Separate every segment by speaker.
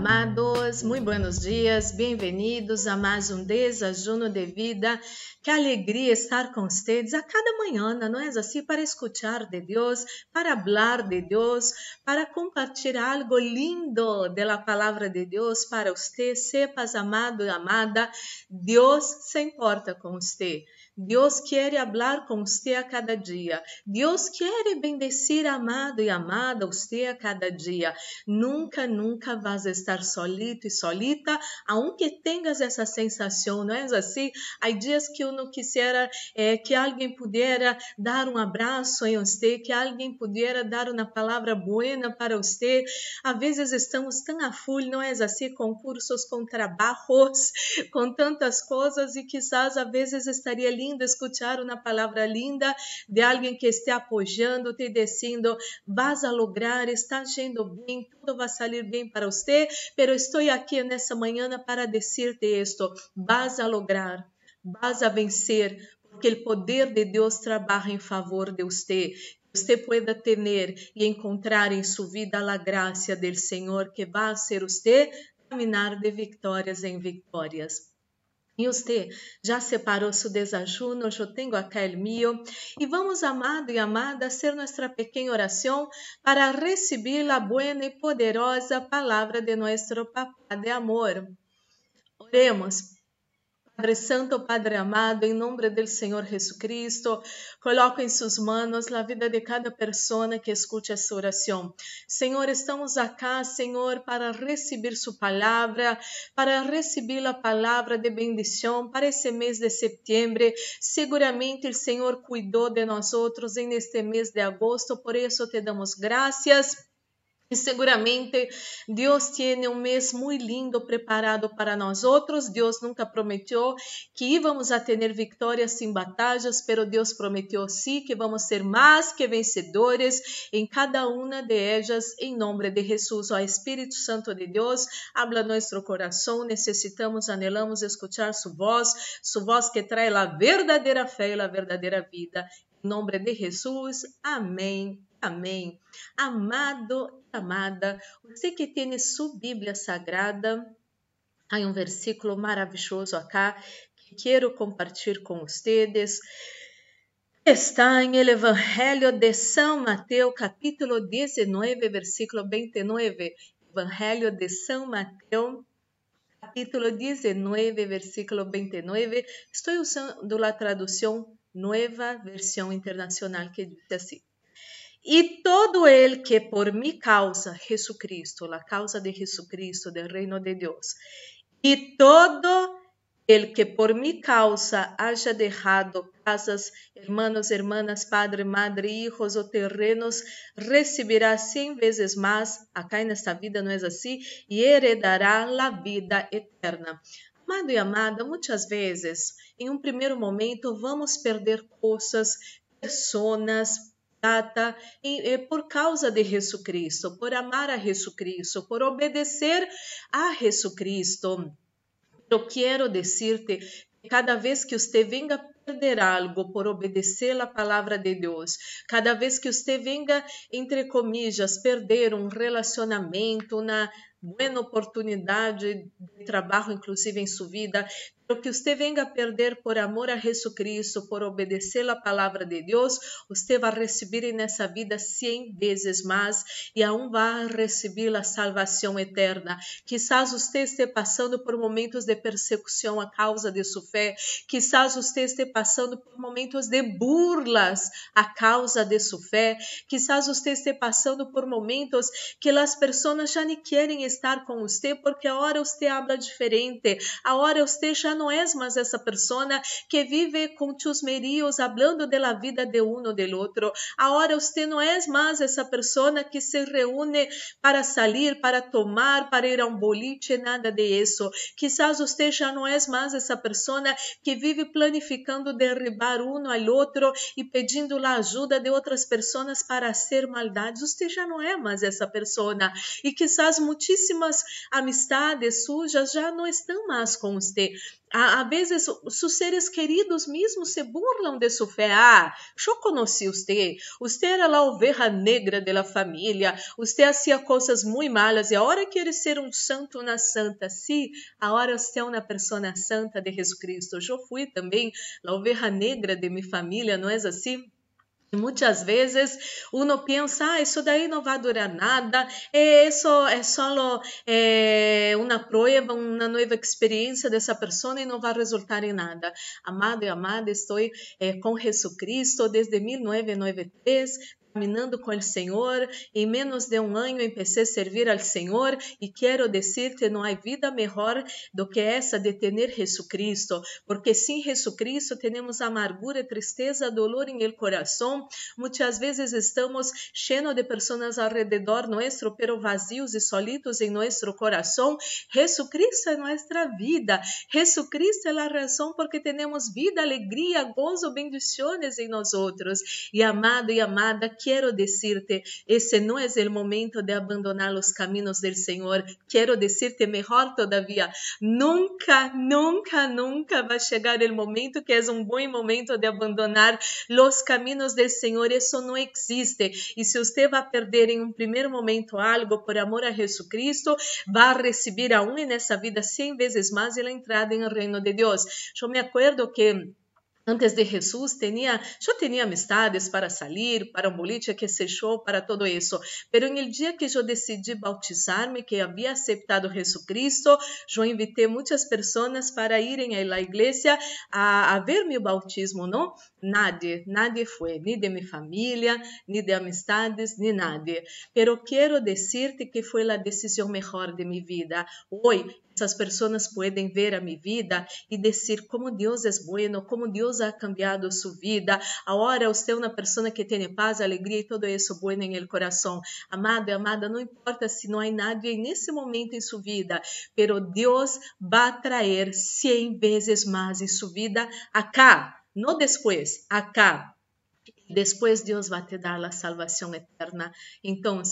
Speaker 1: amados, muito buenos dias, bem-vindos a mais um desajuno de vida. Que alegria estar com vocês a cada manhã, não é assim? Para escutar de Deus, para falar de Deus, para compartilhar algo lindo da palavra de Deus para você. Sepas, amado e amada, Deus se importa com você. Deus quer falar com você a cada dia. Deus quer bendecir amado e amada você a cada dia. Nunca, nunca vas estar solito e solita, aunque tenhas essa sensação, não é assim? Há dias que eu não quisera eh, que alguém pudesse dar um abraço em você, que alguém pudesse dar uma palavra buena para você. Às vezes estamos tão a full, não é assim? Com cursos, com trabalhos, com tantas coisas e quizás às vezes estaria lindo escuchar uma palavra linda de alguém que esteja apoiando, te dizendo, vas a lograr, está yendo bem, tudo vai sair bem para você, pero estou aqui nessa manhã para dizer-te isto, vas a lograr, vas a vencer, porque o poder de Deus trabalha em favor de você você pueda ter e encontrar em sua vida a graça do Senhor que vai ser você caminhar de vitórias em vitórias. E você já separou seu desajuno? Eu tenho o meu. E vamos, amado e amada, ser nossa pequena oração para receber a boa e poderosa palavra de nosso Papá de amor. Oremos. Padre Santo, Padre amado, em nome do Senhor Jesus Cristo, coloco em suas mãos a vida de cada pessoa que escute essa oração. Senhor, estamos aqui, Senhor, para receber Sua palavra, para receber a palavra de bendição para esse mês de setembro. Seguramente o Senhor cuidou de nós outros em este mês de agosto, por isso te damos graças e seguramente Deus tem um mês muito lindo preparado para nós outros. Deus nunca prometeu que íamos a ter vitórias em batalhas, pero Deus prometeu sim que vamos ser mais que vencedores em cada uma de elas, em nome de Jesus. Ó Espírito Santo de Deus, habla nosso coração. Necessitamos, anelamos escuchar sua voz, sua voz que traz a verdadeira fé e a verdadeira vida. Em nome de Jesus. Amém. Amém. Amado amada, você que tem sua Bíblia Sagrada, há um versículo maravilhoso acá que quero compartilhar com vocês. Está em el Evangelho de São Mateus, capítulo 19, versículo 29. Evangelho de São Mateus, capítulo 19, versículo 29. Estou usando a tradução Nova Versão Internacional que diz assim: e todo el que por mi causa, Jesucristo, la causa de Jesucristo, del reino de Dios, y todo el que por mi causa haya dejado casas, hermanos, hermanas, padre, madre, hijos o terrenos, recibirá cien veces más, acá en esta vida no es así, y heredará la vida eterna. Amado e amada, muitas vezes, em um primeiro momento, vamos perder coisas, pessoas, data eh, por causa de Jesus Cristo, por amar a Jesus Cristo, por obedecer a Jesus Cristo. Eu quero dizer-te que cada vez que você venga perder algo por obedecer a palavra de Deus, cada vez que você venga, entre comillas, perder um relacionamento, uma boa oportunidade de trabalho, inclusive em sua vida, o que você venga a perder por amor a Jesucristo, por obedecer a palavra de Deus, você vai receber nessa vida cem vezes mais e aún vai receber a salvação eterna. Quizás você esteja passando por momentos de persecução a causa de sua fé, quizás você esteja passando por momentos de burlas a causa de sua fé, quizás você esteja passando por momentos que as pessoas já nem querem estar com você porque a hora você habla diferente, a hora você já não és mais essa persona que vive com chusmerios hablando de la vida de uno del outro. Agora você não é mais essa persona que se reúne para sair, para tomar, para ir a um boliche, nada de isso. Quizás você já não é mais essa persona que vive planificando derribar uno ao outro e pedindo a ajuda de outras pessoas para hacer maldades. Você já não é mais essa persona. E quizás muitíssimas amistades sujas já não estão mais com você. a vezes sus seres queridos mesmos se burlam de sua fé. Ah, eu conheci você. Você era a oveja negra da família. Você fazia coisas muito malas e agora quer ser um santo, uma santa. Sim, agora você é uma pessoa santa de Jesus Cristo. Eu fui também a oveja negra de minha família, não é assim? Muitas vezes uno pensa, ah, isso daí não vai durar nada, isso é só é, uma prova, uma nova experiência dessa pessoa e não vai resultar em nada. Amado e amada, estou é, com Jesus Cristo desde 1993, caminhando com o Senhor. Em menos de um ano empecé a servir ao Senhor e quero dizer-te, não há vida melhor do que essa de ter Jesucristo, porque sem Jesucristo temos amargura, tristeza, dolor em el coração. Muitas vezes estamos cheios de pessoas ao redor nosso, pero vazios e solitos em nosso coração. Jesucristo é nossa vida. Jesucristo é a razão porque temos vida, alegria, gozo, bendições em nós outros. E amado e amada, quiero decirte, ese no es el momento de abandonar los caminos del Señor. Quiero decirte mejor todavía, nunca, nunca, nunca va a llegar el momento que es un buen momento de abandonar los caminos del Señor. Eso no existe. Y si usted va a perder en un primer momento algo por amor a Jesucristo, va a recibir aún en esa vida cien veces más la entrada en el reino de Dios. Yo me acuerdo que Antes de Jesus, tinha, eu tinha amistades para sair, para um boliche, que se show, para todo isso. Pero no dia que eu decidi bautizar-me, que havia aceitado Jesus Cristo, eu invitei muitas pessoas para irem à igreja a, a ver meu bautismo, não? Nadie, nadie foi, nem de minha família, nem de amistades, nem nadie. Quero dizer-te que foi a decisão melhor de minha vida. Hoje, essas pessoas podem ver a minha vida e dizer como Deus é bueno, como Deus ha cambiado sua vida. Agora você é uma pessoa que tem paz, alegria e todo isso bueno em el coração. Amado e amada, não importa se não há nadie nesse momento em sua vida, pero Deus vai trazer cem vezes mais em sua vida acá, não depois, acá. Depois Deus vai te dar a salvação eterna. Então,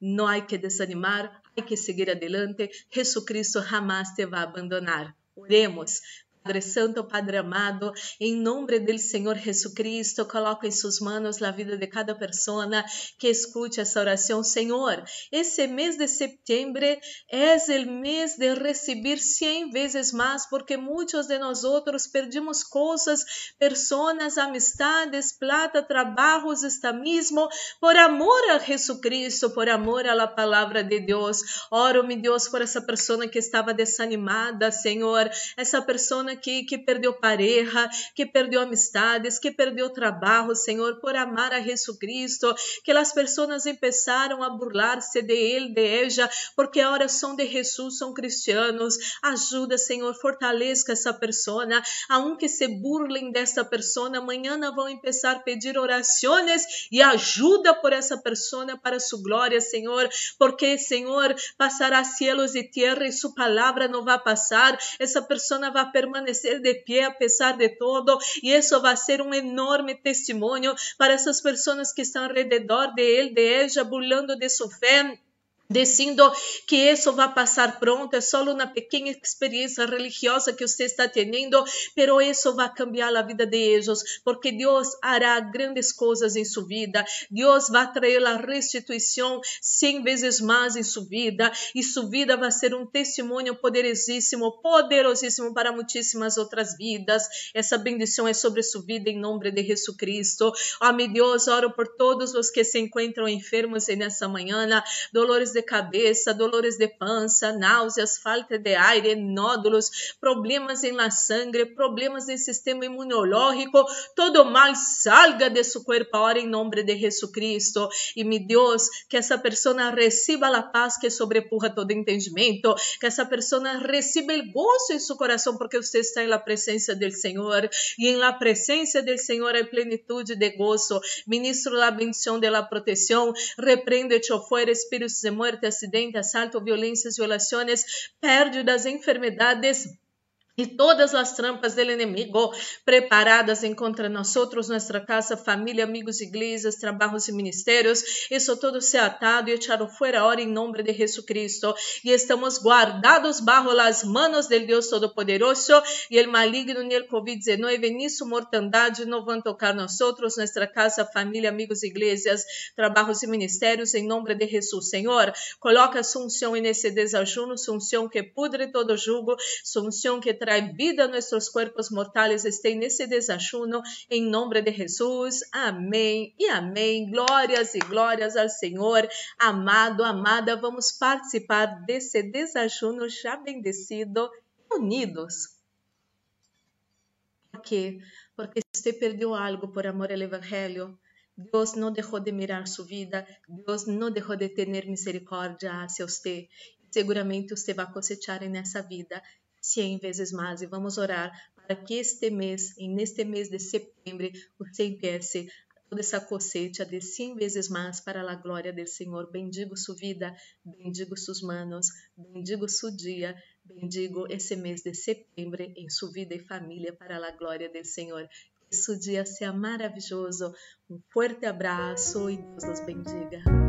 Speaker 1: não há que desanimar, há que seguir adelante. Jesucristo jamais te vai abandonar. Oremos. Padre Santo, Padre amado, em nome do Senhor Jesucristo, coloco em suas mãos a vida de cada pessoa que escute essa oração. Senhor, esse mês de setembro é o mês de receber cem vezes mais, porque muitos de nós outros perdimos coisas, pessoas, amistades, plata, trabalhos, esta mesmo, por amor a Jesucristo, por amor à palavra de Deus. Oro, meu Deus, por essa pessoa que estava desanimada, Senhor, essa pessoa que, que perdeu pareja, que perdeu amistades, que perdeu trabalho, Senhor, por amar a Jesus Cristo, que as pessoas começaram a burlar-se de Ele, de ella, porque agora são de Jesus, são cristianos. Ajuda, Senhor, fortaleça essa pessoa, aunque se burlem desta pessoa, amanhã vão começar a pedir orações e ajuda por essa pessoa para sua glória, Senhor, porque, Senhor, passará cielos e terra e sua palavra não vai passar, essa pessoa vai permanecer permanecer de pé a pesar de todo e isso vai ser um enorme testemunho para essas pessoas que estão ao redor de ele, de ella, burlando de sua fé dizendo que isso vai passar pronto, é só uma pequena experiência religiosa que você está tendo, pero isso vai cambiar a vida de eles, porque Deus hará grandes coisas em sua vida, Deus vai trazer a restituição cem vezes mais em sua vida, e sua vida vai ser um testemunho poderosíssimo, poderosíssimo para muitíssimas outras vidas. Essa bendição é sobre sua vida em nome de Jesus Cristo. Meu Deus, oro por todos os que se encontram enfermos nessa manhã, dolores de cabeça, dolores de pança, náuseas, falta de aire, nódulos, problemas em la sangre, problemas no sistema imunológico, todo mal salga de seu corpo agora em nome de Jesucristo. E me Deus, que essa pessoa receba a paz que sobrepuja todo entendimento, que essa pessoa receba o gozo em seu coração, porque você está em la presença do Senhor, e em la presença do Senhor há plenitude de gozo. Ministro la bendição de la proteção, repreende-te fora espíritos de muerte, acidente, asalto, violências, violações, pérdidas, enfermedades y todas las trampas del enemigo preparadas en contra nosotros, nuestra casa, familia, amigos, iglesias, trabajos y ministerios, eso todo sea atado y echado fuera ahora en nombre de Jesucristo. Y estamos guardados bajo las manos del Dios Todopoderoso y el maligno ni el COVID-19 ni su mortandad no van a tocar nosotros, nuestra casa, familia, amigos, iglesias, trabajos y ministerios en nombre de Jesús. Señor, coloca su unción en ese desayuno, su unción que pudre todo yugo, su unción que trae vida a nuestros cuerpos mortales estén nesse desajuno, em nome de Jesus. Amém e amém. Glórias e glórias ao Senhor. Amado, amada, vamos participar desse desajuno já bendecido, unidos. Por quê? Porque você perdeu algo por amor ao Evangelho. Deus não deixou de mirar sua vida, Deus não deixou de ter misericórdia hacia você. Seguramente você vai cosechar nessa vida 100 vezes mais e vamos orar para que este mês, e neste mês de setembro, você empiece toda essa cosecha de 100 vezes mais para a glória do Senhor. Bendigo sua vida, bendigo suas manos, bendigo seu dia, bendigo esse mês de setembro em sua vida e família para a glória do Senhor. Que seu dia seja maravilhoso. Um forte abraço e Deus os bendiga.